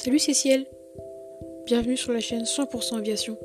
Salut Cécile Bienvenue sur la chaîne 100% Aviation.